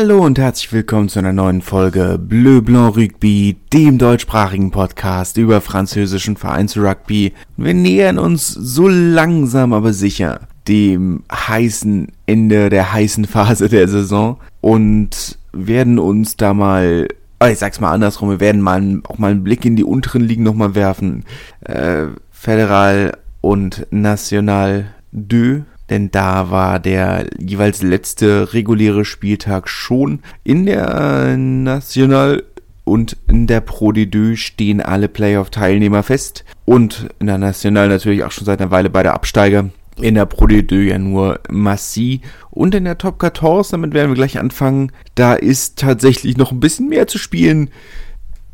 Hallo und herzlich willkommen zu einer neuen Folge Bleu Blanc Rugby, dem deutschsprachigen Podcast über französischen Vereinsrugby. Wir nähern uns so langsam aber sicher dem heißen Ende der heißen Phase der Saison und werden uns da mal, oh, ich sag's mal andersrum, wir werden mal auch mal einen Blick in die unteren Ligen nochmal werfen. Äh, Federal und National 2 denn da war der jeweils letzte reguläre Spieltag schon. In der National und in der Pro D2 stehen alle Playoff-Teilnehmer fest und in der National natürlich auch schon seit einer Weile bei der Absteiger. In der Pro D2 ja nur Massi und in der Top 14, damit werden wir gleich anfangen, da ist tatsächlich noch ein bisschen mehr zu spielen.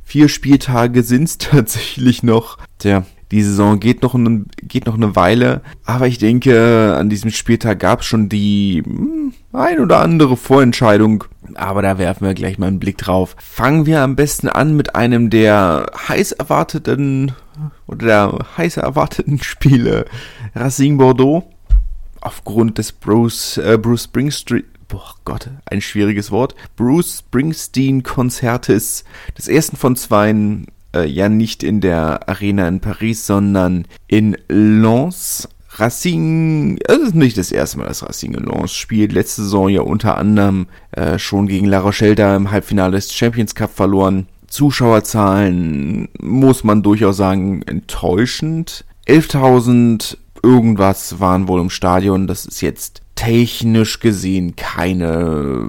Vier Spieltage sind es tatsächlich noch. Tja, die Saison geht noch, eine, geht noch eine Weile, aber ich denke, an diesem Spieltag gab es schon die hm, ein oder andere Vorentscheidung. Aber da werfen wir gleich mal einen Blick drauf. Fangen wir am besten an mit einem der heiß erwarteten oder der heiß erwarteten Spiele Racing Bordeaux. Aufgrund des Bruce, äh, Bruce Springsteen, boah Gott, ein schwieriges Wort, Bruce Springsteen Konzertes, des ersten von zweien äh, ja nicht in der Arena in Paris, sondern in Lens. Racing, es ist nicht das erste Mal, dass Racing in Lens spielt. Letzte Saison ja unter anderem äh, schon gegen La Rochelle da im Halbfinale des Champions Cup verloren. Zuschauerzahlen muss man durchaus sagen enttäuschend. 11.000 irgendwas waren wohl im Stadion. Das ist jetzt technisch gesehen keine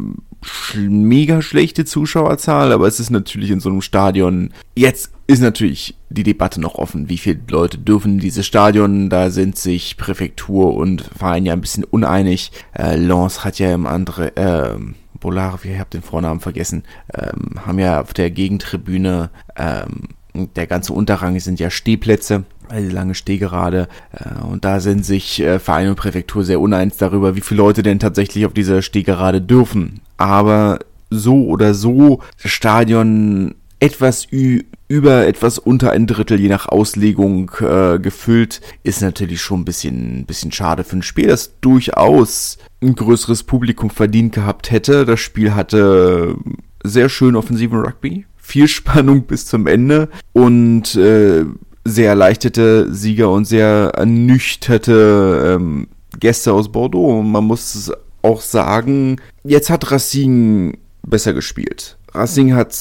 mega schlechte Zuschauerzahl, aber es ist natürlich in so einem Stadion. Jetzt ist natürlich die Debatte noch offen. Wie viele Leute dürfen in dieses Stadion? Da sind sich Präfektur und Verein ja ein bisschen uneinig. Äh, Lens hat ja im andere, äh, Bolar, ich habe den Vornamen vergessen, ähm, haben ja auf der Gegentribüne, ähm, der ganze Unterrang sind ja Stehplätze also lange Stehgerade. Äh, und da sind sich äh, Verein und Präfektur sehr uneins darüber, wie viele Leute denn tatsächlich auf dieser Stehgerade dürfen. Aber so oder so, das Stadion etwas über, etwas unter ein Drittel, je nach Auslegung äh, gefüllt, ist natürlich schon ein bisschen, ein bisschen schade für ein Spiel, das durchaus ein größeres Publikum verdient gehabt hätte. Das Spiel hatte sehr schön offensiven Rugby, viel Spannung bis zum Ende und äh, sehr erleichterte Sieger und sehr ernüchterte ähm, Gäste aus Bordeaux. Man muss auch sagen, jetzt hat Racing besser gespielt. Racing hat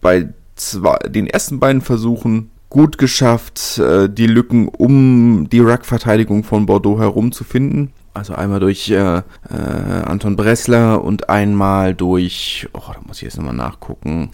bei zwei, den ersten beiden Versuchen gut geschafft, äh, die Lücken um die Ruck-Verteidigung von Bordeaux herum zu finden. Also einmal durch äh, äh, Anton Bressler und einmal durch, oh, da muss ich jetzt nochmal nachgucken,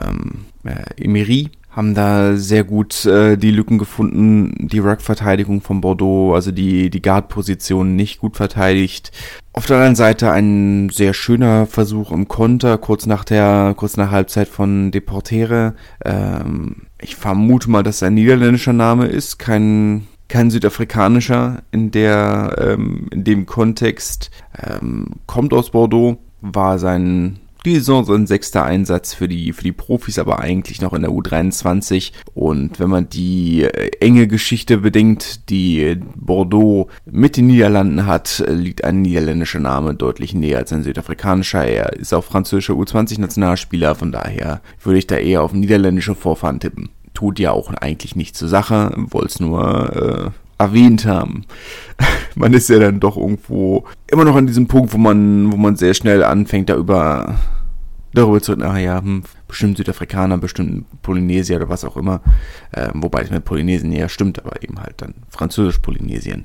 ähm, äh, Emery haben da sehr gut äh, die Lücken gefunden, die Ruck-Verteidigung von Bordeaux, also die, die Guard-Position nicht gut verteidigt. Auf der anderen Seite ein sehr schöner Versuch im Konter, kurz nach der, kurz nach Halbzeit von Deportere. Ähm, ich vermute mal, dass ein niederländischer Name ist, kein, kein südafrikanischer in der, ähm, in dem Kontext. Ähm, kommt aus Bordeaux, war sein die Saison so ein sechster Einsatz für die, für die Profis, aber eigentlich noch in der U23. Und wenn man die äh, enge Geschichte bedenkt, die Bordeaux mit den Niederlanden hat, liegt ein niederländischer Name deutlich näher als ein südafrikanischer. Er ist auch französischer U20-Nationalspieler, von daher würde ich da eher auf niederländische Vorfahren tippen. Tut ja auch eigentlich nichts zur Sache, wollte es nur äh, erwähnt haben. man ist ja dann doch irgendwo immer noch an diesem Punkt, wo man, wo man sehr schnell anfängt, da über darüber zu reden, ah ja, hm, bestimmt Südafrikaner, bestimmt Polynesier oder was auch immer. Ähm, wobei es mit Polynesien eher stimmt, aber eben halt dann Französisch-Polynesien.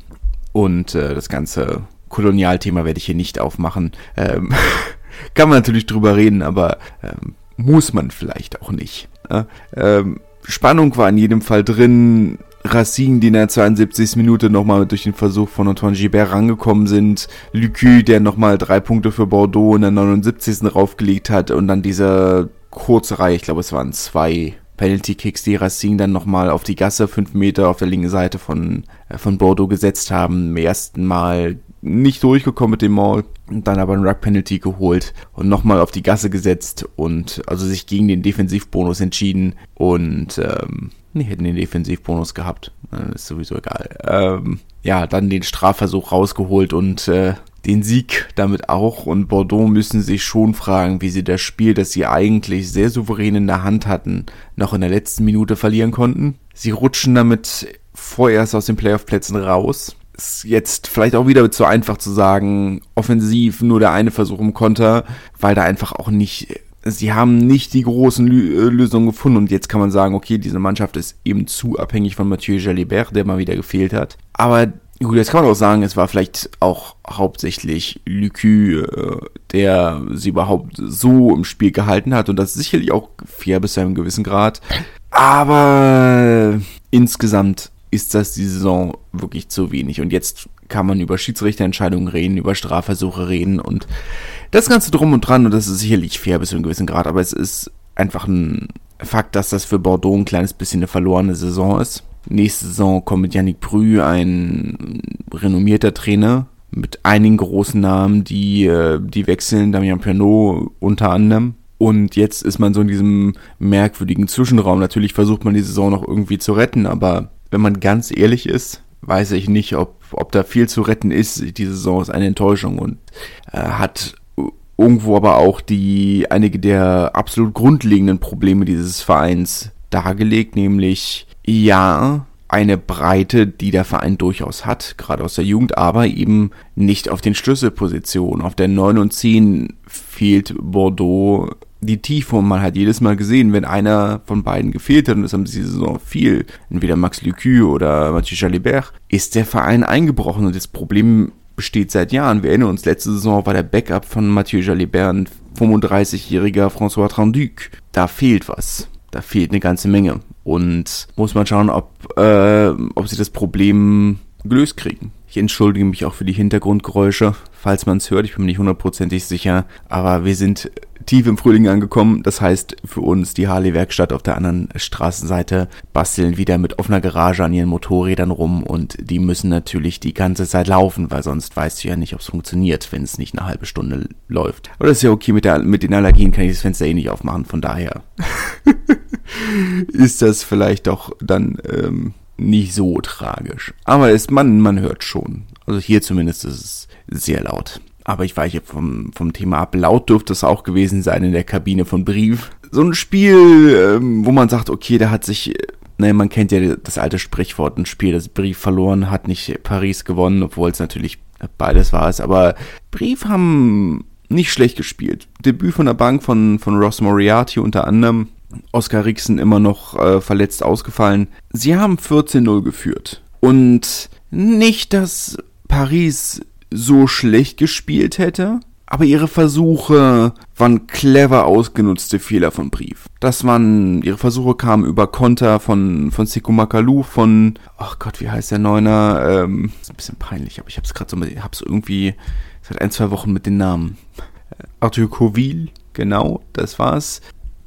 Und äh, das ganze Kolonialthema werde ich hier nicht aufmachen. Ähm, kann man natürlich drüber reden, aber ähm, muss man vielleicht auch nicht. Äh? Ähm, Spannung war in jedem Fall drin. Racine, die in der 72. Minute nochmal durch den Versuch von Antoine Gibert rangekommen sind. Lucu, der nochmal drei Punkte für Bordeaux in der 79. raufgelegt hat und dann diese kurze Reihe, ich glaube es waren zwei Penalty Kicks, die Racine dann nochmal auf die Gasse fünf Meter auf der linken Seite von, äh, von Bordeaux gesetzt haben. Im ersten Mal nicht durchgekommen mit dem Maul und dann aber ein Ruck Penalty geholt und nochmal auf die Gasse gesetzt und also sich gegen den Defensivbonus entschieden und ähm, Nee, hätten den Defensivbonus gehabt. Ist sowieso egal. Ähm, ja, dann den Strafversuch rausgeholt und äh, den Sieg damit auch und Bordeaux müssen sich schon fragen, wie sie das Spiel, das sie eigentlich sehr souverän in der Hand hatten, noch in der letzten Minute verlieren konnten. Sie rutschen damit vorerst aus den Playoff-Plätzen raus. Ist jetzt vielleicht auch wieder zu einfach zu sagen, offensiv nur der eine Versuch im Konter, weil da einfach auch nicht sie haben nicht die großen Lö Lösungen gefunden und jetzt kann man sagen, okay, diese Mannschaft ist eben zu abhängig von Mathieu Jalibert, der mal wieder gefehlt hat. Aber gut, jetzt kann man auch sagen, es war vielleicht auch hauptsächlich Lucu, äh, der sie überhaupt so im Spiel gehalten hat und das sicherlich auch fair bis zu einem gewissen Grad. Aber insgesamt ist das die Saison wirklich zu wenig und jetzt kann man über Schiedsrichterentscheidungen reden, über Strafversuche reden und das Ganze drum und dran und das ist sicherlich fair bis zu einem gewissen Grad, aber es ist einfach ein Fakt, dass das für Bordeaux ein kleines bisschen eine verlorene Saison ist. Nächste Saison kommt mit Yannick Brü ein renommierter Trainer mit einigen großen Namen, die, äh, die wechseln, Damien Pernod unter anderem. Und jetzt ist man so in diesem merkwürdigen Zwischenraum. Natürlich versucht man die Saison noch irgendwie zu retten, aber wenn man ganz ehrlich ist, weiß ich nicht, ob, ob da viel zu retten ist. Die Saison ist eine Enttäuschung und äh, hat irgendwo aber auch die einige der absolut grundlegenden Probleme dieses Vereins dargelegt, nämlich ja, eine Breite, die der Verein durchaus hat, gerade aus der Jugend, aber eben nicht auf den Schlüsselpositionen. Auf der 9 und 10 fehlt Bordeaux die Tiefe und man hat jedes Mal gesehen, wenn einer von beiden gefehlt hat, und das haben sie Saison viel, entweder Max Lucu oder Mathieu Jalibert, ist der Verein eingebrochen und das Problem besteht seit Jahren. Wir erinnern uns, letzte Saison war der Backup von Mathieu Jalibert ein 35-jähriger François Tranduc. Da fehlt was. Da fehlt eine ganze Menge. Und muss man schauen, ob, äh, ob sie das Problem gelöst kriegen. Ich entschuldige mich auch für die Hintergrundgeräusche, falls man es hört. Ich bin mir nicht hundertprozentig sicher. Aber wir sind tief im Frühling angekommen. Das heißt für uns die Harley-Werkstatt auf der anderen Straßenseite basteln wieder mit offener Garage an ihren Motorrädern rum und die müssen natürlich die ganze Zeit laufen, weil sonst weißt du ja nicht, ob es funktioniert, wenn es nicht eine halbe Stunde läuft. Aber das ist ja okay, mit, der, mit den Allergien kann ich das Fenster eh nicht aufmachen, von daher ist das vielleicht doch dann ähm, nicht so tragisch. Aber es, man, man hört schon. Also hier zumindest ist es sehr laut. Aber ich weiche vom, vom Thema ab. Laut dürfte es auch gewesen sein in der Kabine von Brief. So ein Spiel, ähm, wo man sagt, okay, da hat sich, naja, man kennt ja das alte Sprichwort, ein Spiel, das Brief verloren hat, nicht Paris gewonnen, obwohl es natürlich beides war es. Aber Brief haben nicht schlecht gespielt. Debüt von der Bank von, von Ross Moriarty unter anderem. Oscar Rixen immer noch äh, verletzt ausgefallen. Sie haben 14-0 geführt. Und nicht, dass Paris so schlecht gespielt hätte, aber ihre Versuche waren clever ausgenutzte Fehler von Brief. Das waren, ihre Versuche kamen über Konter von, von Siku Makalu, von, ach Gott, wie heißt der Neuner? Ähm, ist ein bisschen peinlich, aber ich hab's gerade so, mit, hab's irgendwie seit ein, zwei Wochen mit den Namen. Arthur Coville, genau, das war's.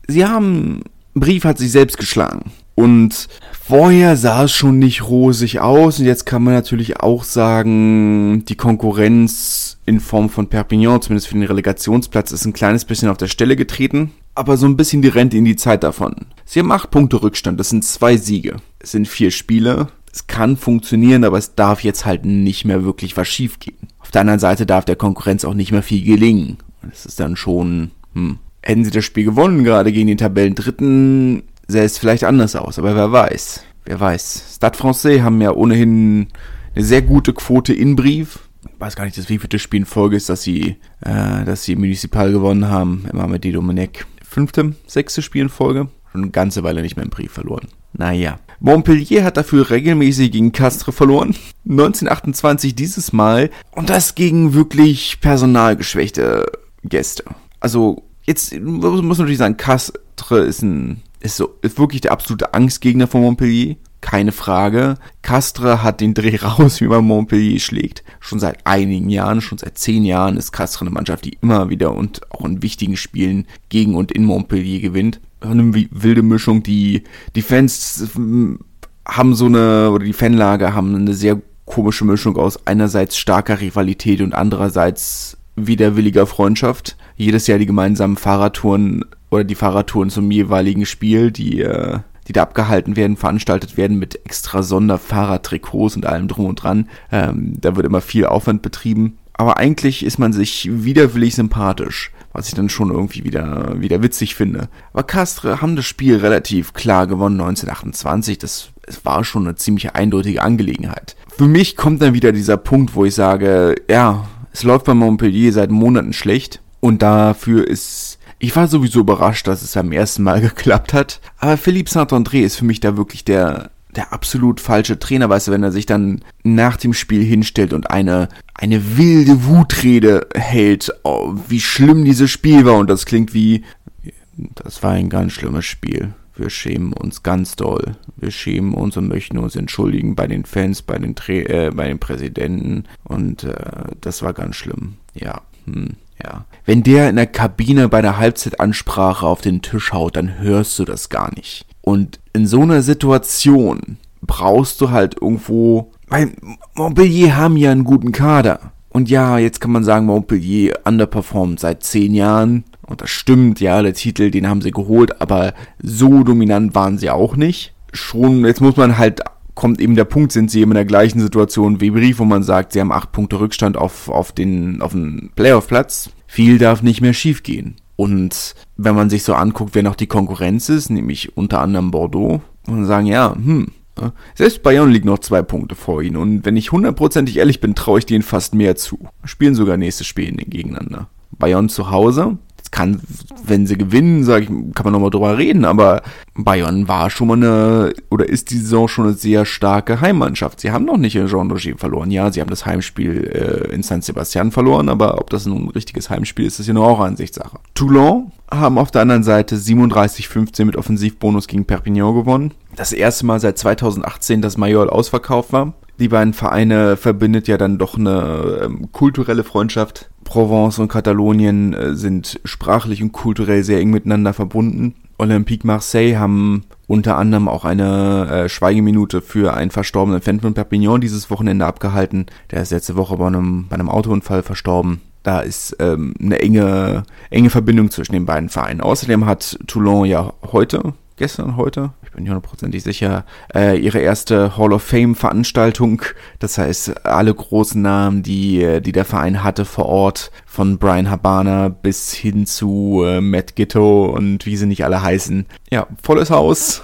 Sie haben, Brief hat sich selbst geschlagen. Und vorher sah es schon nicht rosig aus und jetzt kann man natürlich auch sagen, die Konkurrenz in Form von Perpignan, zumindest für den Relegationsplatz, ist ein kleines bisschen auf der Stelle getreten, aber so ein bisschen die Rente in die Zeit davon. Sie haben acht Punkte Rückstand, das sind zwei Siege. Es sind vier Spiele. Es kann funktionieren, aber es darf jetzt halt nicht mehr wirklich was schiefgehen. Auf der anderen Seite darf der Konkurrenz auch nicht mehr viel gelingen. Das ist dann schon, hm. Hätten sie das Spiel gewonnen, gerade gegen den Tabellendritten, sähe es vielleicht anders aus, aber wer weiß. Wer weiß. Stade Francais haben ja ohnehin eine sehr gute Quote in Brief. Ich weiß gar nicht, das wievielte Spiel in Folge ist, dass sie, äh, dass sie Municipal gewonnen haben. Immer mit die Domenech. Fünfte, sechste Spiel in Folge. Schon eine ganze Weile nicht mehr im Brief verloren. Naja. Montpellier hat dafür regelmäßig gegen Castres verloren. 1928 dieses Mal. Und das gegen wirklich personalgeschwächte Gäste. Also, jetzt muss man natürlich sagen, Castres ist ein ist so, ist wirklich der absolute Angstgegner von Montpellier. Keine Frage. Castres hat den Dreh raus, wie man Montpellier schlägt. Schon seit einigen Jahren, schon seit zehn Jahren ist Castres eine Mannschaft, die immer wieder und auch in wichtigen Spielen gegen und in Montpellier gewinnt. Eine wilde Mischung. Die, die Fans hm, haben so eine, oder die Fanlager haben eine sehr komische Mischung aus einerseits starker Rivalität und andererseits widerwilliger Freundschaft. Jedes Jahr die gemeinsamen Fahrradtouren oder die Fahrradtouren zum jeweiligen Spiel, die, äh, die da abgehalten werden, veranstaltet werden mit extra Sonderfahrradtrikots und allem drum und dran. Ähm, da wird immer viel Aufwand betrieben. aber eigentlich ist man sich widerwillig sympathisch, was ich dann schon irgendwie wieder, wieder witzig finde. Aber Castre haben das Spiel relativ klar gewonnen 1928, das es war schon eine ziemlich eindeutige Angelegenheit. Für mich kommt dann wieder dieser Punkt, wo ich sage, ja, es läuft bei Montpellier seit Monaten schlecht und dafür ist ich war sowieso überrascht, dass es beim ersten Mal geklappt hat. Aber Philippe Saint-André ist für mich da wirklich der, der absolut falsche Trainer, weißt du, wenn er sich dann nach dem Spiel hinstellt und eine, eine wilde Wutrede hält, oh, wie schlimm dieses Spiel war und das klingt wie, das war ein ganz schlimmes Spiel. Wir schämen uns ganz doll. Wir schämen uns und möchten uns entschuldigen bei den Fans, bei den, Tra äh, bei den Präsidenten und äh, das war ganz schlimm. Ja, hm. Ja. Wenn der in der Kabine bei der Halbzeitansprache auf den Tisch haut, dann hörst du das gar nicht. Und in so einer Situation brauchst du halt irgendwo, weil Montpellier haben ja einen guten Kader. Und ja, jetzt kann man sagen, Montpellier underperformt seit zehn Jahren. Und das stimmt, ja, der Titel, den haben sie geholt, aber so dominant waren sie auch nicht. Schon, jetzt muss man halt kommt eben der Punkt, sind sie eben in der gleichen Situation wie Brief, wo man sagt, sie haben acht Punkte Rückstand auf, auf den, auf den Playoff-Platz. Viel darf nicht mehr schiefgehen. Und wenn man sich so anguckt, wer noch die Konkurrenz ist, nämlich unter anderem Bordeaux, man sagen, ja, hm, selbst Bayern liegt noch zwei Punkte vor ihnen. Und wenn ich hundertprozentig ehrlich bin, traue ich denen fast mehr zu. Spielen sogar nächstes Spiel gegeneinander. Bayern zu Hause, kann, wenn sie gewinnen, sag ich, kann man nochmal drüber reden, aber Bayern war schon mal eine, oder ist die Saison schon eine sehr starke Heimmannschaft. Sie haben noch nicht in Jean Roger verloren. Ja, sie haben das Heimspiel äh, in San Sebastian verloren, aber ob das nun ein richtiges Heimspiel ist, ist ja nur auch Ansichtssache. Toulon haben auf der anderen Seite 37-15 mit Offensivbonus gegen Perpignan gewonnen. Das erste Mal seit 2018, dass Majol ausverkauft war. Die beiden Vereine verbindet ja dann doch eine ähm, kulturelle Freundschaft. Provence und Katalonien äh, sind sprachlich und kulturell sehr eng miteinander verbunden. Olympique Marseille haben unter anderem auch eine äh, Schweigeminute für einen verstorbenen Fan von Perpignan dieses Wochenende abgehalten. Der ist letzte Woche bei einem, bei einem Autounfall verstorben. Da ist ähm, eine enge, enge Verbindung zwischen den beiden Vereinen. Außerdem hat Toulon ja heute, gestern, heute, ich bin nicht hundertprozentig sicher, äh, ihre erste Hall of Fame Veranstaltung. Das heißt, alle großen Namen, die, die der Verein hatte vor Ort, von Brian Habana bis hin zu äh, Matt Gitto und wie sie nicht alle heißen. Ja, volles Haus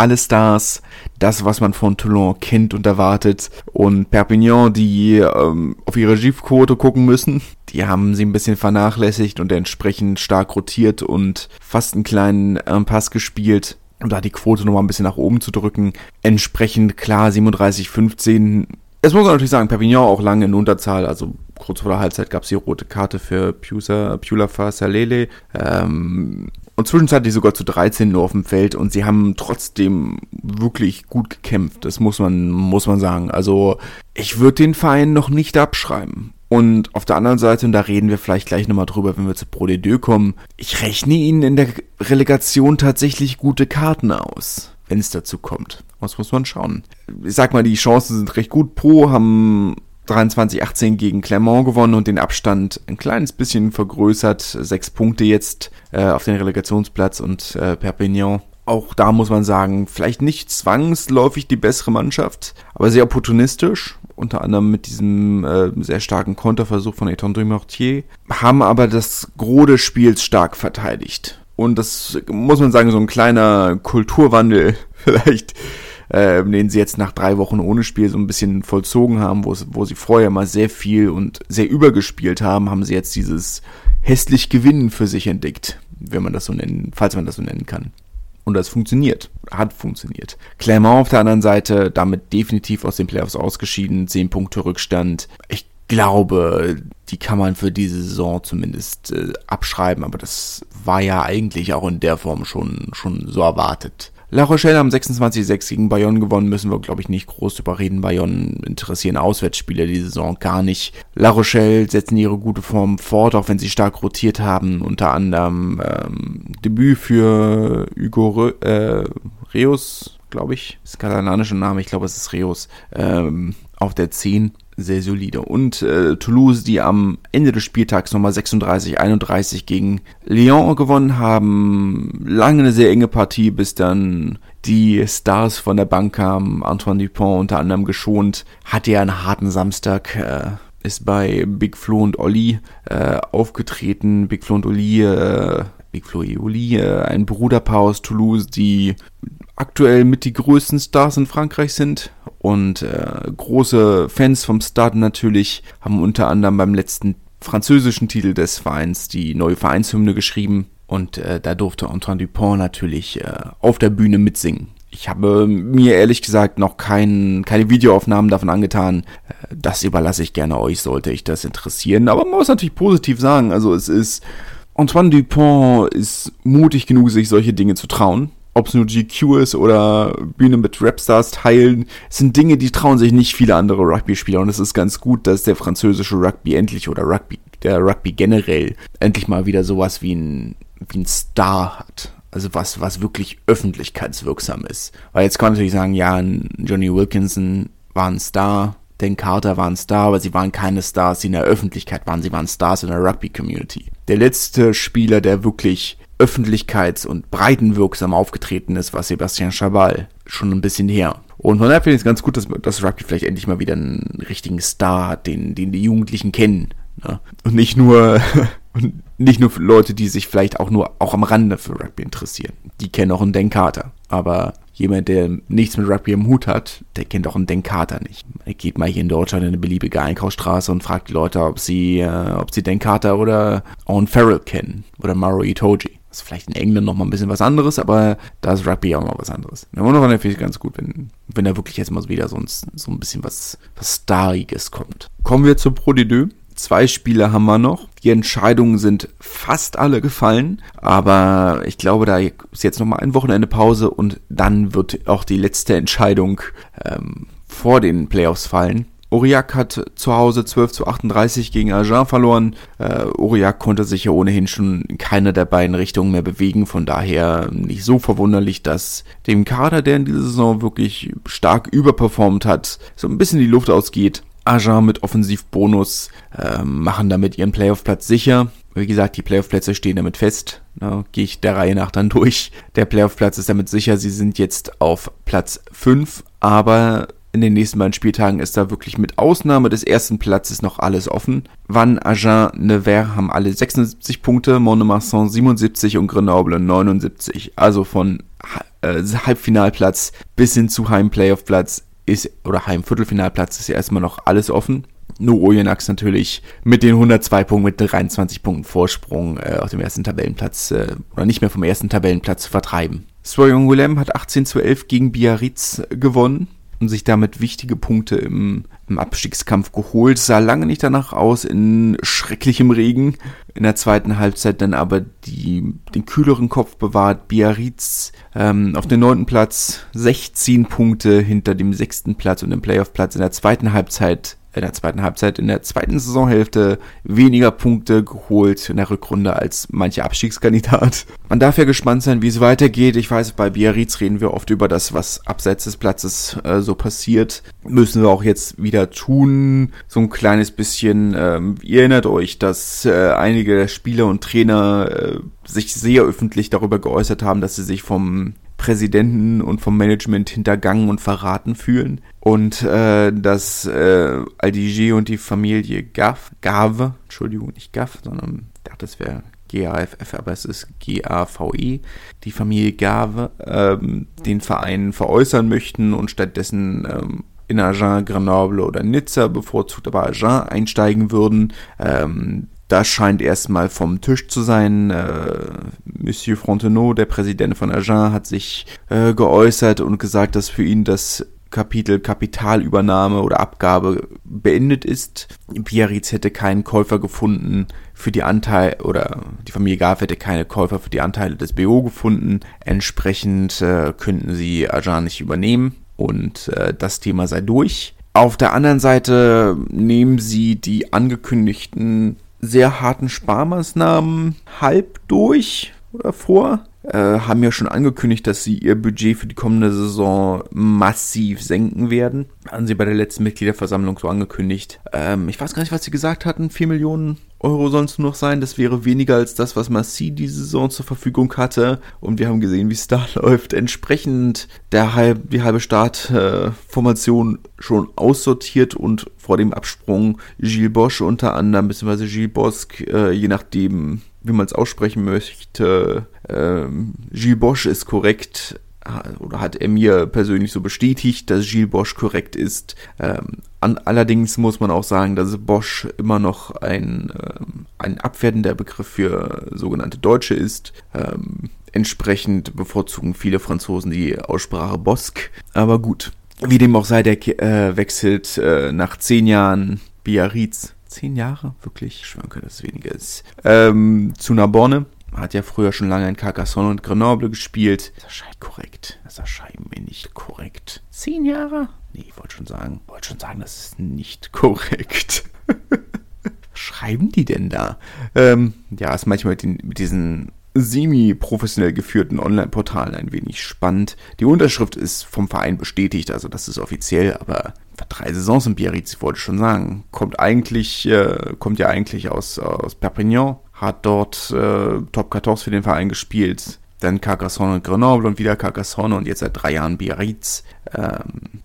alle Stars, das, was man von Toulon kennt und erwartet. Und Perpignan, die ähm, auf ihre Gifquote gucken müssen, die haben sie ein bisschen vernachlässigt und entsprechend stark rotiert und fast einen kleinen äh, Pass gespielt um da die Quote nochmal ein bisschen nach oben zu drücken. Entsprechend klar 37, 15. Es muss man natürlich sagen, Perpignan auch lange in Unterzahl, also kurz vor der Halbzeit gab es die rote Karte für Pusa, Pulafa Salele. Ähm, und zwischenzeitlich sogar zu 13 nur auf dem Feld und sie haben trotzdem wirklich gut gekämpft. Das muss man, muss man sagen. Also, ich würde den Verein noch nicht abschreiben. Und auf der anderen Seite, und da reden wir vielleicht gleich nochmal drüber, wenn wir zu Pro de Deux kommen, ich rechne ihnen in der Relegation tatsächlich gute Karten aus, wenn es dazu kommt. Was muss man schauen? Ich sag mal, die Chancen sind recht gut. Pro haben 23-18 gegen Clermont gewonnen und den Abstand ein kleines bisschen vergrößert. Sechs Punkte jetzt äh, auf den Relegationsplatz und äh, Perpignan auch da muss man sagen, vielleicht nicht zwangsläufig die bessere Mannschaft, aber sehr opportunistisch unter anderem mit diesem äh, sehr starken Konterversuch von Eton Dumortier, haben aber das Gros des Spiels stark verteidigt. Und das muss man sagen, so ein kleiner Kulturwandel vielleicht, äh, den sie jetzt nach drei Wochen ohne Spiel so ein bisschen vollzogen haben, wo, wo sie vorher mal sehr viel und sehr übergespielt haben, haben sie jetzt dieses hässlich Gewinnen für sich entdeckt, wenn man das so nennen, falls man das so nennen kann. Und das funktioniert. Hat funktioniert. Clermont auf der anderen Seite damit definitiv aus den Playoffs ausgeschieden. 10 Punkte Rückstand. Ich glaube, die kann man für diese Saison zumindest äh, abschreiben, aber das war ja eigentlich auch in der Form schon, schon so erwartet. La Rochelle haben 26-6 gegen Bayonne gewonnen, müssen wir, glaube ich, nicht groß drüber reden. Bayonne interessieren Auswärtsspieler die Saison gar nicht. La Rochelle setzen ihre gute Form fort, auch wenn sie stark rotiert haben. Unter anderem ähm, Debüt für Hugo Re äh, Reus, glaube ich. Das ist katalanischer Name, ich glaube, es ist Reus. Ähm, auf der 10 sehr solide. Und äh, Toulouse, die am Ende des Spieltags nochmal 36-31 gegen Lyon gewonnen haben. Lange eine sehr enge Partie, bis dann die Stars von der Bank kamen. Antoine Dupont unter anderem geschont. Hatte ja einen harten Samstag. Äh, ist bei Big Flo und Olli äh, aufgetreten. Big Flo und Olli, äh, Big Flo und Olli, äh, ein Bruderpaar aus Toulouse, die aktuell mit die größten Stars in Frankreich sind und äh, große Fans vom Start natürlich haben unter anderem beim letzten französischen Titel des Vereins die neue Vereinshymne geschrieben und äh, da durfte Antoine Dupont natürlich äh, auf der Bühne mitsingen. Ich habe mir ehrlich gesagt noch kein, keine Videoaufnahmen davon angetan. Äh, das überlasse ich gerne euch, sollte ich das interessieren. Aber man muss natürlich positiv sagen, also es ist, Antoine Dupont ist mutig genug, sich solche Dinge zu trauen. Ob es nur GQ ist oder Bühne mit Rapstars teilen, sind Dinge, die trauen sich nicht viele andere Rugby-Spieler. Und es ist ganz gut, dass der französische Rugby endlich oder Rugby, der Rugby generell endlich mal wieder sowas wie ein, wie ein Star hat. Also was, was wirklich öffentlichkeitswirksam ist. Weil jetzt kann man natürlich sagen, ja, Johnny Wilkinson war ein Star, Dan Carter war ein Star, aber sie waren keine Stars, die in der Öffentlichkeit waren. Sie waren Stars in der Rugby-Community. Der letzte Spieler, der wirklich öffentlichkeits- und breitenwirksam aufgetreten ist, war Sebastian Chabal. Schon ein bisschen her. Und von daher finde ich es ganz gut, dass, dass Rugby vielleicht endlich mal wieder einen richtigen Star hat, den, den die Jugendlichen kennen. Ne? Und nicht nur nicht nur Leute, die sich vielleicht auch nur auch am Rande für Rugby interessieren. Die kennen auch einen Dan Carter. Aber jemand, der nichts mit Rugby im Hut hat, der kennt auch einen Dan Carter nicht. Er geht mal hier in Deutschland in eine beliebige Einkaufsstraße und fragt die Leute, ob sie, äh, ob sie Dan Carter oder Owen Farrell kennen. Oder Maro Itoji. Ist vielleicht in England noch mal ein bisschen was anderes, aber da ist Rugby auch noch was anderes. Und davon finde ich ganz gut, wenn, wenn da wirklich jetzt mal wieder so ein, so ein bisschen was, was Stariges kommt. Kommen wir zur Pro de Deux. Zwei Spiele haben wir noch. Die Entscheidungen sind fast alle gefallen, aber ich glaube, da ist jetzt noch mal ein Wochenende Pause und dann wird auch die letzte Entscheidung ähm, vor den Playoffs fallen. Aurillac hat zu Hause 12 zu 38 gegen Agen verloren. Äh, Aurillac konnte sich ja ohnehin schon in keiner der beiden Richtungen mehr bewegen. Von daher nicht so verwunderlich, dass dem Kader, der in dieser Saison wirklich stark überperformt hat, so ein bisschen die Luft ausgeht. Agen mit Offensivbonus äh, machen damit ihren Playoff-Platz sicher. Wie gesagt, die Playoff-Plätze stehen damit fest. Ne, Gehe ich der Reihe nach dann durch. Der Playoff-Platz ist damit sicher. Sie sind jetzt auf Platz 5, aber in den nächsten beiden Spieltagen ist da wirklich mit Ausnahme des ersten Platzes noch alles offen. Van Agen, Nevers haben alle 76 Punkte, Montmarsan 77 und Grenoble 79. Also von äh, Halbfinalplatz bis hin zu Heim-Playoff-Platz ist, oder Heim-Viertelfinalplatz ist ja erstmal noch alles offen. Nur Oyonnax natürlich mit den 102 Punkten, mit 23 Punkten Vorsprung äh, auf dem ersten Tabellenplatz, äh, oder nicht mehr vom ersten Tabellenplatz zu vertreiben. Swoyon Willem hat 18 zu 11 gegen Biarritz gewonnen und sich damit wichtige Punkte im, im Abstiegskampf geholt. Sah lange nicht danach aus, in schrecklichem Regen. In der zweiten Halbzeit dann aber die, den kühleren Kopf bewahrt. Biarritz ähm, auf den neunten Platz, 16 Punkte hinter dem sechsten Platz und dem Playoff-Platz. In der zweiten Halbzeit in der zweiten Halbzeit, in der zweiten Saisonhälfte weniger Punkte geholt in der Rückrunde als mancher Abstiegskandidat. Man darf ja gespannt sein, wie es weitergeht. Ich weiß, bei Biarritz reden wir oft über das, was abseits des Platzes äh, so passiert. Müssen wir auch jetzt wieder tun. So ein kleines bisschen, ähm, ihr erinnert euch, dass äh, einige Spieler und Trainer äh, sich sehr öffentlich darüber geäußert haben, dass sie sich vom Präsidenten und vom Management hintergangen und verraten fühlen. Und äh, dass äh, Aldiger und die Familie Gaff, Gave, Entschuldigung, nicht Gaff, sondern ich dachte, das wäre G-A-F-F, aber es ist G-A-V-E, die Familie Gave, ähm, den Verein veräußern möchten und stattdessen ähm, in Agen, Grenoble oder Nizza bevorzugt aber Agen einsteigen würden. Ähm, das scheint erstmal vom Tisch zu sein. Äh, Monsieur Frontenot, der Präsident von Agen, hat sich äh, geäußert und gesagt, dass für ihn das Kapitel Kapitalübernahme oder Abgabe beendet ist. Biarritz hätte keinen Käufer gefunden für die Anteile oder die Familie Graf hätte keine Käufer für die Anteile des BO gefunden. Entsprechend äh, könnten sie Agen nicht übernehmen und äh, das Thema sei durch. Auf der anderen Seite nehmen sie die angekündigten sehr harten Sparmaßnahmen halb durch oder vor. Äh, haben ja schon angekündigt, dass sie ihr Budget für die kommende Saison massiv senken werden. Haben sie bei der letzten Mitgliederversammlung so angekündigt. Ähm, ich weiß gar nicht, was sie gesagt hatten. 4 Millionen Euro sollen es nur noch sein. Das wäre weniger als das, was Massi diese Saison zur Verfügung hatte. Und wir haben gesehen, wie es da läuft. Entsprechend der halb, die halbe Startformation äh, schon aussortiert und vor dem Absprung Gilles Bosch unter anderem, beziehungsweise Gilles Bosk, äh, je nachdem, wie man es aussprechen möchte. Ähm, Gilles Bosch ist korrekt oder hat er mir persönlich so bestätigt, dass Gilles Bosch korrekt ist. Ähm, an, allerdings muss man auch sagen, dass Bosch immer noch ein, ähm, ein abwertender Begriff für sogenannte Deutsche ist. Ähm, entsprechend bevorzugen viele Franzosen die Aussprache Bosk. Aber gut, wie dem auch sei, der äh, wechselt äh, nach zehn Jahren Biarritz. Zehn Jahre? Wirklich? Ich schwanke, dass es weniger ist. Ähm, zu Narbonne hat ja früher schon lange in Carcassonne und Grenoble gespielt. Das erscheint korrekt. Das erscheint mir nicht korrekt. Zehn Jahre? Nee, ich wollte schon sagen, wollte schon sagen, das ist nicht korrekt. Was schreiben die denn da? Ähm, ja, ist manchmal mit, den, mit diesen semi-professionell geführten Online-Portalen ein wenig spannend. Die Unterschrift ist vom Verein bestätigt, also das ist offiziell, aber drei Saisons in Biarritz, ich wollte schon sagen, kommt eigentlich, äh, kommt ja eigentlich aus, aus Perpignan, hat dort äh, Top 14 für den Verein gespielt, dann Carcassonne und Grenoble und wieder Carcassonne und jetzt seit drei Jahren Biarritz. Ähm,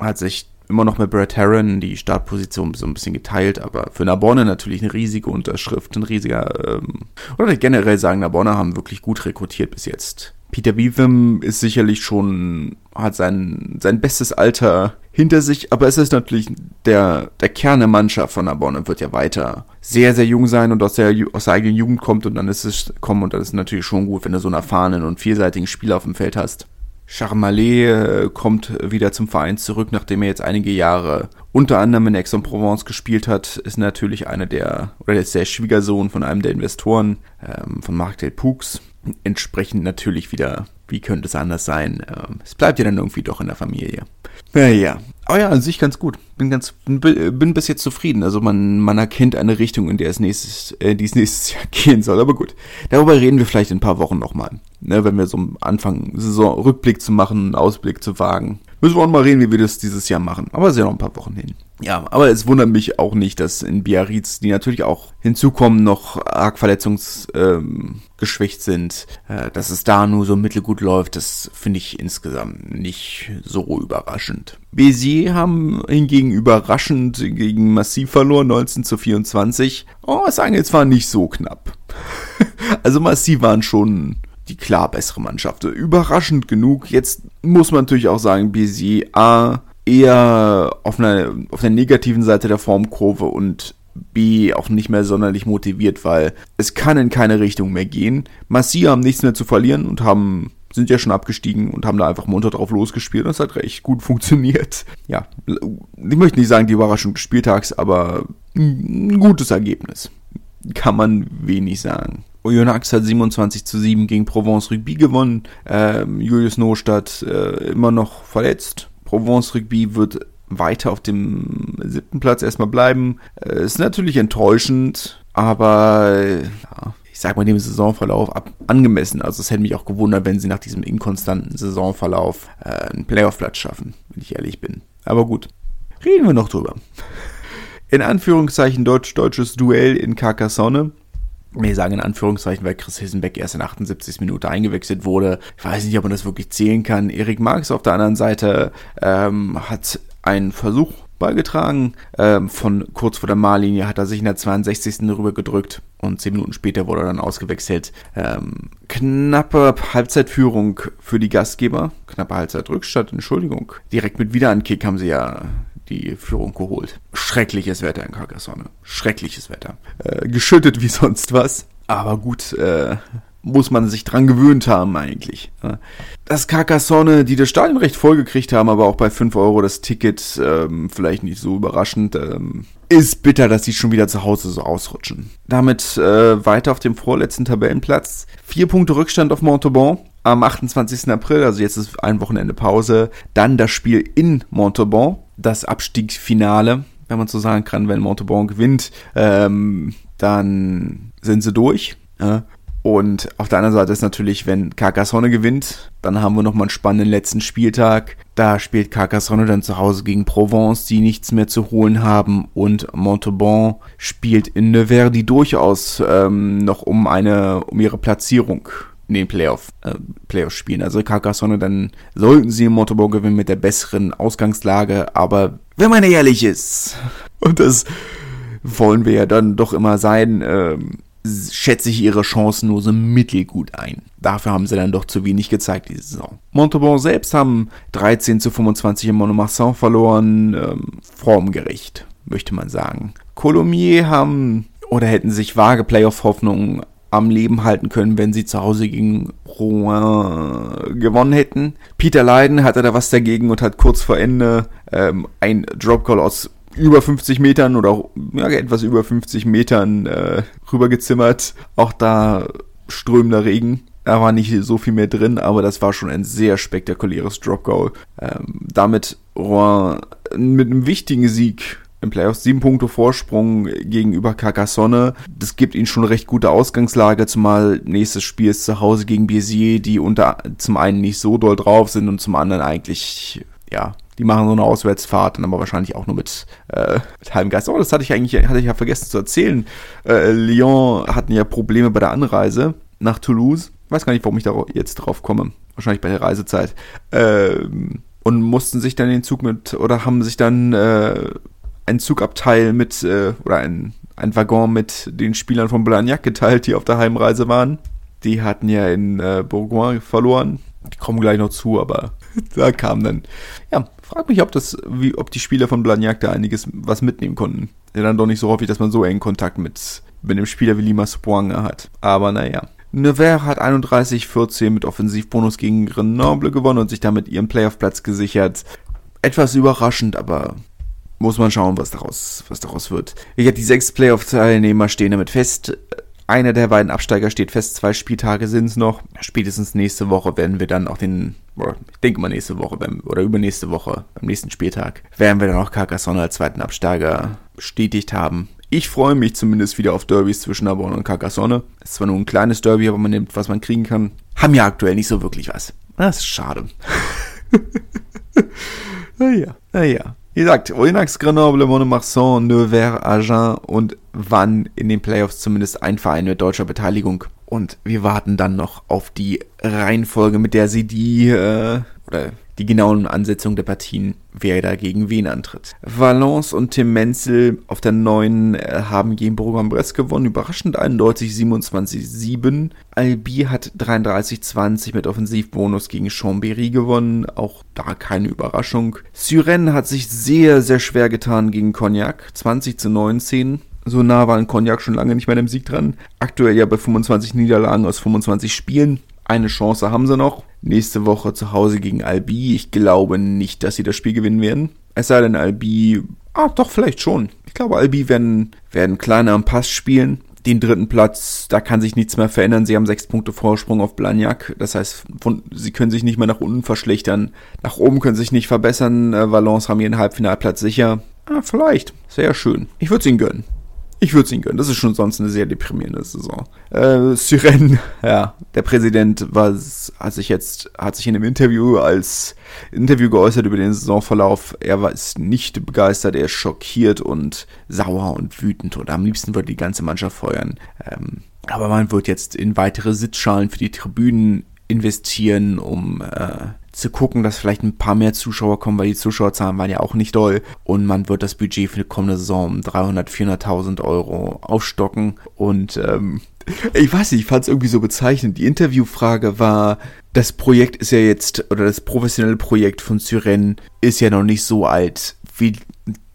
hat sich immer noch mit Brad Herron die Startposition so ein bisschen geteilt, aber für Narbonne natürlich eine riesige Unterschrift, ein riesiger, ähm, oder generell sagen, Narbonne haben wirklich gut rekrutiert bis jetzt. Peter Beetham ist sicherlich schon, hat sein, sein bestes Alter hinter sich, aber es ist natürlich der, der Kern der Mannschaft von Narbonne und wird ja weiter sehr, sehr jung sein und aus der, aus der eigenen Jugend kommt und dann ist es, kommen und dann ist natürlich schon gut, wenn du so einen erfahrenen und vielseitigen Spieler auf dem Feld hast. Charmalet äh, kommt wieder zum Verein zurück, nachdem er jetzt einige Jahre unter anderem in Aix-en-Provence gespielt hat, ist natürlich einer der, oder ist der Schwiegersohn von einem der Investoren, ähm, von Marc Del Pux. Entsprechend natürlich wieder, wie könnte es anders sein? Ähm, es bleibt ja dann irgendwie doch in der Familie. Naja, aber ja, an sich ganz gut. Bin ganz, bin bis jetzt zufrieden. Also man, man erkennt eine Richtung, in der es nächstes, äh, die es nächstes Jahr gehen soll. Aber gut, darüber reden wir vielleicht in ein paar Wochen nochmal. Ne, wenn wir so am Anfang Saison Rückblick zu machen, Ausblick zu wagen. Müssen wir auch mal reden, wie wir das dieses Jahr machen. Aber es ist ja noch ein paar Wochen hin. Ja, aber es wundert mich auch nicht, dass in Biarritz, die natürlich auch hinzukommen, noch arg verletzungsgeschwächt ähm, sind, äh, dass es da nur so mittelgut läuft, das finde ich insgesamt nicht so überraschend. Bézier haben hingegen überraschend gegen Massiv verloren, 19 zu 24. Oh, sagen jetzt war nicht so knapp. also Massiv waren schon die klar bessere Mannschaft. Überraschend genug. Jetzt muss man natürlich auch sagen, Bézier A eher auf einer, auf der negativen Seite der Formkurve und B auch nicht mehr sonderlich motiviert, weil es kann in keine Richtung mehr gehen. Massia haben nichts mehr zu verlieren und haben sind ja schon abgestiegen und haben da einfach munter drauf losgespielt und es hat recht gut funktioniert. Ja, ich möchte nicht sagen die Überraschung des Spieltags, aber ein gutes Ergebnis. Kann man wenig sagen. Oyonnax hat 27 zu 7 gegen Provence Rugby gewonnen. Ähm, Julius Nostadt äh, immer noch verletzt. Provence Rugby wird weiter auf dem siebten Platz erstmal bleiben. Äh, ist natürlich enttäuschend, aber äh, ja, ich sag mal dem Saisonverlauf ab, angemessen. Also es hätte mich auch gewundert, wenn sie nach diesem inkonstanten Saisonverlauf äh, einen Playoff-Platz schaffen, wenn ich ehrlich bin. Aber gut, reden wir noch drüber. In Anführungszeichen deutsch-deutsches Duell in Carcassonne wir sagen in Anführungszeichen, weil Chris Hissenbeck erst in 78 Minute eingewechselt wurde. Ich weiß nicht, ob man das wirklich zählen kann. Erik Marx auf der anderen Seite ähm, hat einen Versuch beigetragen. Ähm, von kurz vor der Mahllinie hat er sich in der 62. rüber gedrückt und 10 Minuten später wurde er dann ausgewechselt. Ähm, knappe Halbzeitführung für die Gastgeber. Knappe Halbzeitrückstand, Entschuldigung. Direkt mit Wiederankick haben sie ja die Führung geholt. Schreckliches Wetter in Carcassonne. Schreckliches Wetter. Äh, geschüttet wie sonst was. Aber gut, äh, muss man sich dran gewöhnt haben eigentlich. Das Carcassonne, die das Stadion recht voll gekriegt haben, aber auch bei 5 Euro das Ticket, ähm, vielleicht nicht so überraschend, ähm, ist bitter, dass sie schon wieder zu Hause so ausrutschen. Damit äh, weiter auf dem vorletzten Tabellenplatz. Vier Punkte Rückstand auf Montauban am 28. April, also jetzt ist ein Wochenende Pause. Dann das Spiel in Montauban das Abstiegsfinale, wenn man so sagen kann, wenn Montauban gewinnt, ähm, dann sind sie durch. Ja. Und auf der anderen Seite ist natürlich, wenn Carcassonne gewinnt, dann haben wir nochmal einen spannenden letzten Spieltag. Da spielt Carcassonne dann zu Hause gegen Provence, die nichts mehr zu holen haben. Und Montauban spielt in Nevers, die durchaus ähm, noch um eine, um ihre Platzierung in den Playoff, äh, Playoff spielen. Also Carcassonne, dann sollten sie in Montauban gewinnen mit der besseren Ausgangslage. Aber wenn man ehrlich ist, und das wollen wir ja dann doch immer sein, ähm, schätze ich ihre Chancen nur so mittelgut ein. Dafür haben sie dann doch zu wenig gezeigt diese Saison. Montauban selbst haben 13 zu 25 in Monomarsan verloren, ähm, formgerecht, möchte man sagen. Colomiers haben oder hätten sich vage Playoff-Hoffnungen am Leben halten können, wenn sie zu Hause gegen Rouen gewonnen hätten. Peter Leiden hatte da was dagegen und hat kurz vor Ende ähm, ein Dropcall aus über 50 Metern oder auch ja, etwas über 50 Metern äh, rübergezimmert. Auch da strömender Regen. Da war nicht so viel mehr drin, aber das war schon ein sehr spektakuläres Drop Goal. Ähm, damit Rouen mit einem wichtigen Sieg im Playoffs sieben Punkte Vorsprung gegenüber Carcassonne. Das gibt ihnen schon recht gute Ausgangslage, zumal nächstes Spiel ist zu Hause gegen Béziers, die unter zum einen nicht so doll drauf sind und zum anderen eigentlich ja die machen so eine Auswärtsfahrt, dann aber wahrscheinlich auch nur mit, äh, mit halbem Geist. Oh, das hatte ich eigentlich, hatte ich ja vergessen zu erzählen. Äh, Lyon hatten ja Probleme bei der Anreise nach Toulouse. Ich weiß gar nicht, warum ich da jetzt drauf komme. Wahrscheinlich bei der Reizezeit. Ähm, und mussten sich dann den Zug mit, oder haben sich dann äh, ein Zugabteil mit, äh, oder ein, ein Waggon mit den Spielern von Blagnac geteilt, die auf der Heimreise waren. Die hatten ja in äh, Bourgoin verloren. Die kommen gleich noch zu, aber da kam dann, ja, frag mich, ob das, wie, ob die Spieler von Blagnac da einiges was mitnehmen konnten. Ja, dann doch nicht so häufig, dass man so engen Kontakt mit, mit dem Spieler wie Lima Spoanga hat. Aber naja. Nevers hat 31-14 mit Offensivbonus gegen Grenoble gewonnen und sich damit ihren Playoff-Platz gesichert. Etwas überraschend, aber muss man schauen, was daraus, was daraus wird. Ich habe die sechs Playoff-Teilnehmer stehen damit fest. Einer der beiden Absteiger steht fest, zwei Spieltage sind es noch. Spätestens nächste Woche werden wir dann auch den, ich denke mal nächste Woche oder übernächste Woche, beim nächsten Spieltag, werden wir dann auch Carcassonne als zweiten Absteiger bestätigt haben. Ich freue mich zumindest wieder auf Derbys zwischen Narbonne und Carcassonne. Ist zwar nur ein kleines Derby, aber man nimmt, was man kriegen kann. Haben ja aktuell nicht so wirklich was. Das ist schade. naja, naja. Wie gesagt, Oyonnax, Grenoble, Monomarsan, Nevers, Agen und wann in den Playoffs zumindest ein Verein mit deutscher Beteiligung. Und wir warten dann noch auf die Reihenfolge, mit der sie die, äh, oder die genauen Ansetzungen der Partien, wer da gegen wen antritt. Valence und Tim Menzel auf der neuen äh, haben gegen Bourg-en-Bresse gewonnen, überraschend eindeutig 27-7. Albi hat 33-20 mit Offensivbonus gegen Chambéry gewonnen, auch da keine Überraschung. Suren hat sich sehr, sehr schwer getan gegen Cognac, 20 zu 19 so nah war ein Cognac schon lange nicht mehr dem Sieg dran. Aktuell ja bei 25 Niederlagen aus 25 Spielen. Eine Chance haben sie noch. Nächste Woche zu Hause gegen Albi. Ich glaube nicht, dass sie das Spiel gewinnen werden. Es sei denn, Albi. Ah, doch, vielleicht schon. Ich glaube, Albi werden, werden kleiner am Pass spielen. Den dritten Platz, da kann sich nichts mehr verändern. Sie haben sechs Punkte Vorsprung auf Blagnac. Das heißt, von, sie können sich nicht mehr nach unten verschlechtern. Nach oben können sie sich nicht verbessern. Äh, Valence haben ihren Halbfinalplatz sicher. Ah, vielleicht. Sehr schön. Ich würde es ihnen gönnen. Ich würde es ihnen gönnen. Das ist schon sonst eine sehr deprimierende Saison. Äh, Syren, ja, der Präsident war, hat sich jetzt, hat sich in einem Interview als Interview geäußert über den Saisonverlauf. Er war ist nicht begeistert, er ist schockiert und sauer und wütend und am liebsten würde die ganze Mannschaft feuern. Ähm, aber man wird jetzt in weitere Sitzschalen für die Tribünen investieren, um äh, zu gucken, dass vielleicht ein paar mehr Zuschauer kommen, weil die Zuschauerzahlen waren ja auch nicht doll und man wird das Budget für die kommende Saison um 300, 400.000 Euro aufstocken und ähm, ich weiß nicht, ich fand es irgendwie so bezeichnend. Die Interviewfrage war, das Projekt ist ja jetzt, oder das professionelle Projekt von Syren ist ja noch nicht so alt wie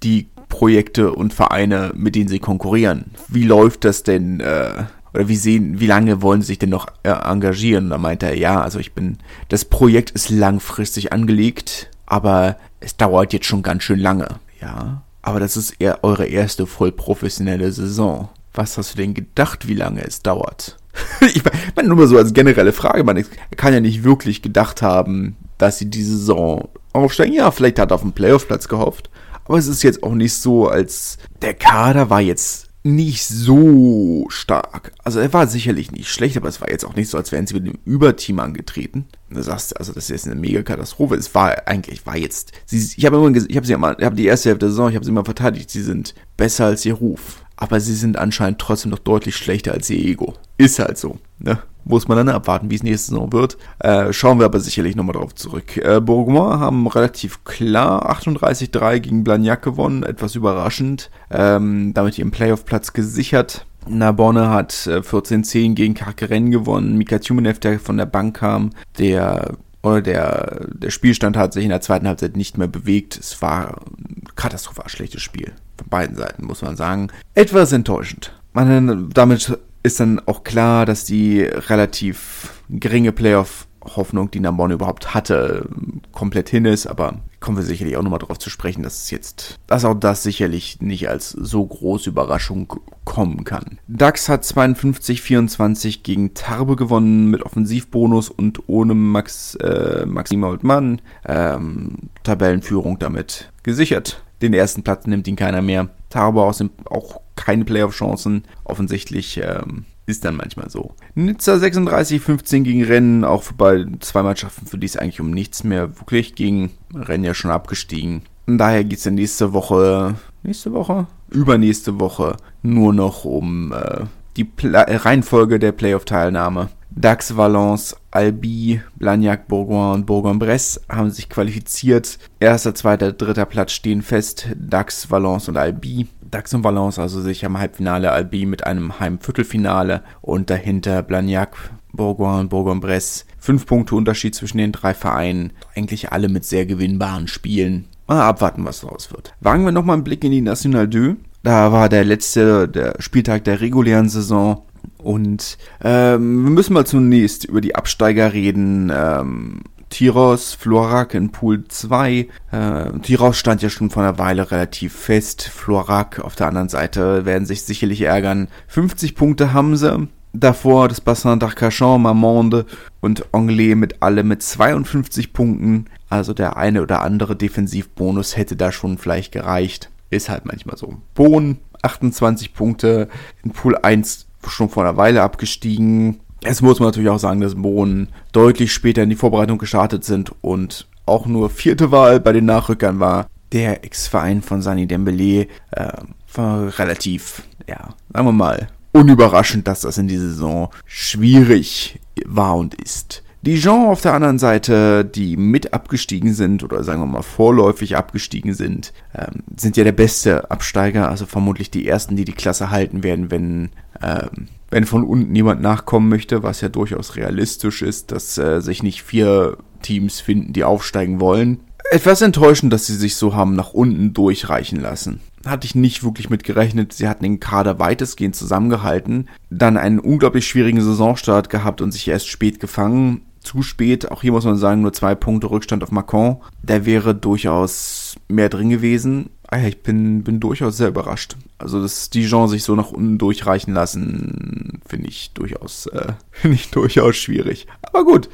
die Projekte und Vereine, mit denen sie konkurrieren. Wie läuft das denn äh, oder wie sehen, wie lange wollen sie sich denn noch äh, engagieren? Und da meinte er, ja, also ich bin, das Projekt ist langfristig angelegt, aber es dauert jetzt schon ganz schön lange. Ja, aber das ist eher eure erste voll professionelle Saison. Was hast du denn gedacht, wie lange es dauert? ich meine, nur mal so als generelle Frage, man kann ja nicht wirklich gedacht haben, dass sie die Saison aufsteigen. Ja, vielleicht hat er auf den Playoff-Platz gehofft, aber es ist jetzt auch nicht so, als der Kader war jetzt nicht so stark. Also er war sicherlich nicht schlecht, aber es war jetzt auch nicht so, als wären sie mit einem Überteam angetreten. Du sagst, also das ist jetzt eine mega Katastrophe. Es war eigentlich, war jetzt, sie, ich habe immer, ich habe sie immer, ich habe die erste Hälfte der Saison, ich habe sie immer verteidigt, sie sind besser als ihr Ruf. Aber sie sind anscheinend trotzdem noch deutlich schlechter als ihr Ego. Ist halt so, ne? muss man dann abwarten, wie es nächste Saison wird. Äh, schauen wir aber sicherlich nochmal drauf zurück. Äh, Bourgoin haben relativ klar 38-3 gegen Blagnac gewonnen, etwas überraschend. Ähm, damit ihren Playoff-Platz gesichert. Narbonne hat äh, 14-10 gegen Carqueren gewonnen. Mika Tumenev, der von der Bank kam, der oder der, der Spielstand hat sich in der zweiten Halbzeit nicht mehr bewegt. Es war ein katastrophal schlechtes Spiel. Von beiden Seiten, muss man sagen. Etwas enttäuschend. Man, damit ist dann auch klar, dass die relativ geringe Playoff-Hoffnung, die Nambon überhaupt hatte, komplett hin ist, aber kommen wir sicherlich auch nochmal drauf zu sprechen, dass es jetzt, dass auch das sicherlich nicht als so große Überraschung kommen kann. DAX hat 52-24 gegen Tarbe gewonnen mit Offensivbonus und ohne Max, äh, Maxim Oldmann. Ähm, Tabellenführung damit gesichert. Den ersten Platz nimmt ihn keiner mehr. Tarbe auch keine Playoff-Chancen. Offensichtlich ähm, ist dann manchmal so. Nizza 36-15 gegen Rennen, auch bei zwei Mannschaften, für die es eigentlich um nichts mehr wirklich ging. Rennen ja schon abgestiegen. Und daher geht es dann nächste Woche, nächste Woche? Übernächste Woche nur noch um äh, die Pla Reihenfolge der Playoff-Teilnahme. Dax, Valence, Albi, Blagnac, Bourgoin und Bourgoin-Bresse haben sich qualifiziert. Erster, zweiter, dritter Platz stehen fest. Dax, Valence und Albi. Dax und Valence also sich am Halbfinale, Albi mit einem Heimviertelfinale und dahinter Blagnac, Bourgoin und Bourgoin-Bresse. Fünf Punkte Unterschied zwischen den drei Vereinen. Eigentlich alle mit sehr gewinnbaren Spielen. Mal abwarten, was daraus wird. Wagen wir nochmal einen Blick in die National 2. Da war der letzte der Spieltag der regulären Saison. Und ähm, wir müssen mal zunächst über die Absteiger reden. Ähm, Tiros, Florac in Pool 2. Äh, Tiros stand ja schon vor einer Weile relativ fest. Florac auf der anderen Seite werden sich sicherlich ärgern. 50 Punkte haben sie. Davor das Bassin d'Arcachon, Marmande und Anglais mit alle mit 52 Punkten. Also der eine oder andere Defensivbonus hätte da schon vielleicht gereicht. Ist halt manchmal so. Bohn, 28 Punkte. In Pool 1 schon vor einer Weile abgestiegen. Jetzt muss man natürlich auch sagen, dass Bohnen deutlich später in die Vorbereitung gestartet sind und auch nur vierte Wahl bei den Nachrückern war. Der Ex-Verein von Sani Dembele äh, war relativ, ja, sagen wir mal, unüberraschend, dass das in dieser Saison schwierig war und ist. Dijon auf der anderen Seite, die mit abgestiegen sind oder sagen wir mal vorläufig abgestiegen sind, ähm, sind ja der beste Absteiger, also vermutlich die ersten, die die Klasse halten werden, wenn ähm, wenn von unten niemand nachkommen möchte, was ja durchaus realistisch ist, dass äh, sich nicht vier Teams finden, die aufsteigen wollen. Etwas enttäuschend, dass sie sich so haben nach unten durchreichen lassen. Hatte ich nicht wirklich mit gerechnet. Sie hatten den Kader weitestgehend zusammengehalten, dann einen unglaublich schwierigen Saisonstart gehabt und sich erst spät gefangen. Zu spät, auch hier muss man sagen, nur zwei Punkte Rückstand auf Macron. Der wäre durchaus mehr drin gewesen. Ah ich bin, bin durchaus sehr überrascht. Also, dass Dijon sich so nach unten durchreichen lassen, finde ich durchaus, äh, finde ich durchaus schwierig. Aber gut,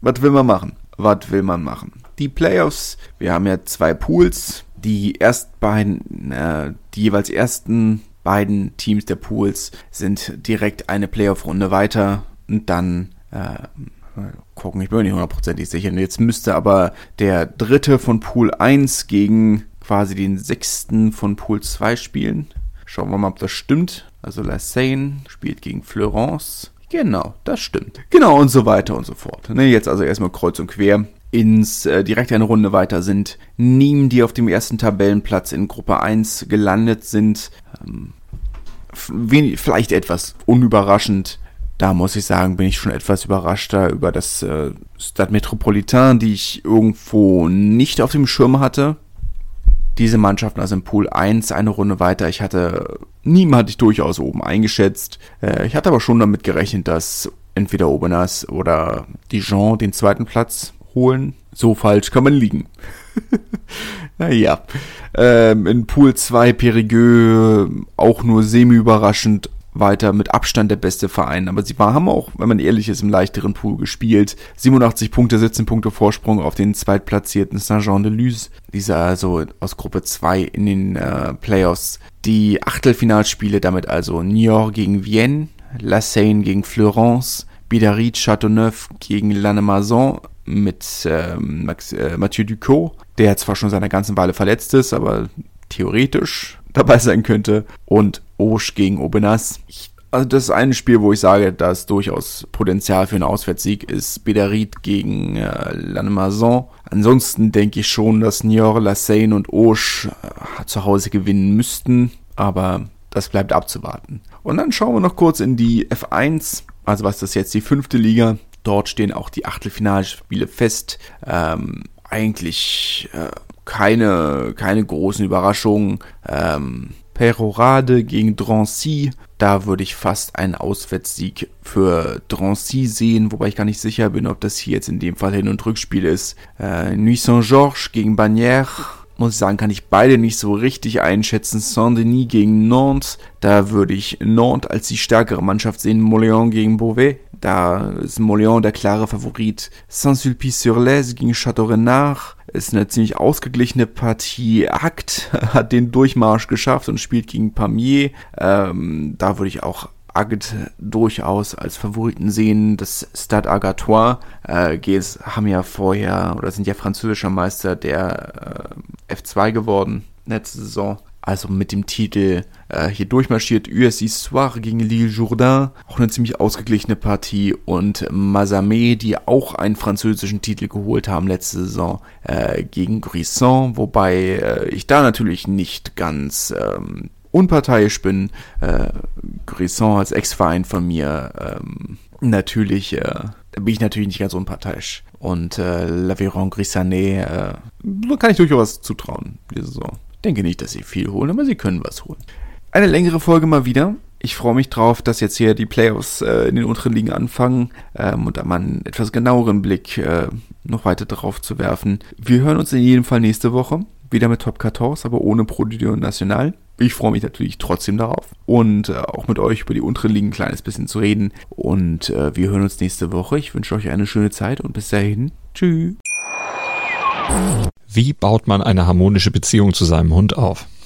was will man machen? Was will man machen? Die Playoffs, wir haben ja zwei Pools. Die erst beiden, äh, die jeweils ersten beiden Teams der Pools sind direkt eine Playoff-Runde weiter und dann äh, gucken, ich bin nicht hundertprozentig sicher. Jetzt müsste aber der dritte von Pool 1 gegen quasi den sechsten von Pool 2 spielen. Schauen wir mal, ob das stimmt. Also La Seine spielt gegen Florence. Genau, das stimmt. Genau und so weiter und so fort. Ne, jetzt also erstmal kreuz und quer. Ins äh, direkt eine Runde weiter sind Nîmes, die auf dem ersten Tabellenplatz in Gruppe 1 gelandet sind. Ähm, wenig, vielleicht etwas unüberraschend. Da muss ich sagen, bin ich schon etwas überraschter über das äh, Stade Metropolitain, die ich irgendwo nicht auf dem Schirm hatte diese Mannschaften, also im Pool 1, eine Runde weiter. Ich hatte, niemand hatte ich durchaus oben eingeschätzt. Äh, ich hatte aber schon damit gerechnet, dass entweder Obenas oder Dijon den zweiten Platz holen. So falsch kann man liegen. naja. Ähm, in Pool 2 Perigueux auch nur semi-überraschend weiter mit Abstand der beste Verein. Aber sie haben auch, wenn man ehrlich ist, im leichteren Pool gespielt. 87 Punkte, 17 Punkte Vorsprung auf den zweitplatzierten Saint-Jean-de-Luz. Dieser also aus Gruppe 2 in den äh, Playoffs. Die Achtelfinalspiele damit also Niort gegen Vienne, La Seine gegen Florence, Bidarit Châteauneuf gegen Lannemezan mit ähm, Max, äh, Mathieu Ducot, der zwar schon seine ganzen Weile verletzt ist, aber theoretisch dabei sein könnte. Und Osch gegen Obenas. Ich, also das ist ein Spiel, wo ich sage, dass durchaus Potenzial für einen Auswärtssieg ist. Bedarit gegen äh, Lannemezan. Ansonsten denke ich schon, dass Niort, Lassagne und Osch äh, zu Hause gewinnen müssten. Aber das bleibt abzuwarten. Und dann schauen wir noch kurz in die F1. Also was ist das jetzt? Die fünfte Liga. Dort stehen auch die Achtelfinalspiele fest. Ähm, eigentlich äh, keine, keine großen Überraschungen. Ähm, Perorade gegen Drancy. Da würde ich fast einen Auswärtssieg für Drancy sehen, wobei ich gar nicht sicher bin, ob das hier jetzt in dem Fall Hin- und Rückspiel ist. Äh, Nuit Saint-Georges gegen Bagnères. Muss ich sagen, kann ich beide nicht so richtig einschätzen. Saint-Denis gegen Nantes. Da würde ich Nantes als die stärkere Mannschaft sehen. Moléon gegen Beauvais. Da ist Moléon der klare Favorit. Saint-Sulpice-sur-Lez gegen Château-Renard ist eine ziemlich ausgeglichene Partie. Akt hat den Durchmarsch geschafft und spielt gegen Pamiers. Ähm, da würde ich auch Agt durchaus als Favoriten sehen. Das Stade Agatois äh, haben ja vorher oder sind ja französischer Meister der äh, F2 geworden letzte Saison also mit dem Titel äh, hier durchmarschiert. USC Soir gegen Lille Jourdain, auch eine ziemlich ausgeglichene Partie. Und Mazamé, die auch einen französischen Titel geholt haben letzte Saison äh, gegen Grisson, wobei äh, ich da natürlich nicht ganz ähm, unparteiisch bin. Äh, Grisson als Ex-Verein von mir ähm, natürlich, äh, bin ich natürlich nicht ganz unparteiisch. Und äh, L'Aviron Grissanet äh, kann ich durchaus zutrauen, diese Saison. Denke nicht, dass sie viel holen, aber sie können was holen. Eine längere Folge mal wieder. Ich freue mich drauf, dass jetzt hier die Playoffs äh, in den unteren Ligen anfangen ähm, und da mal einen etwas genaueren Blick äh, noch weiter drauf zu werfen. Wir hören uns in jedem Fall nächste Woche. Wieder mit Top 14, aber ohne Prodigion National. Ich freue mich natürlich trotzdem darauf und äh, auch mit euch über die unteren Ligen ein kleines bisschen zu reden. Und äh, wir hören uns nächste Woche. Ich wünsche euch eine schöne Zeit und bis dahin. Tschüss. Wie baut man eine harmonische Beziehung zu seinem Hund auf?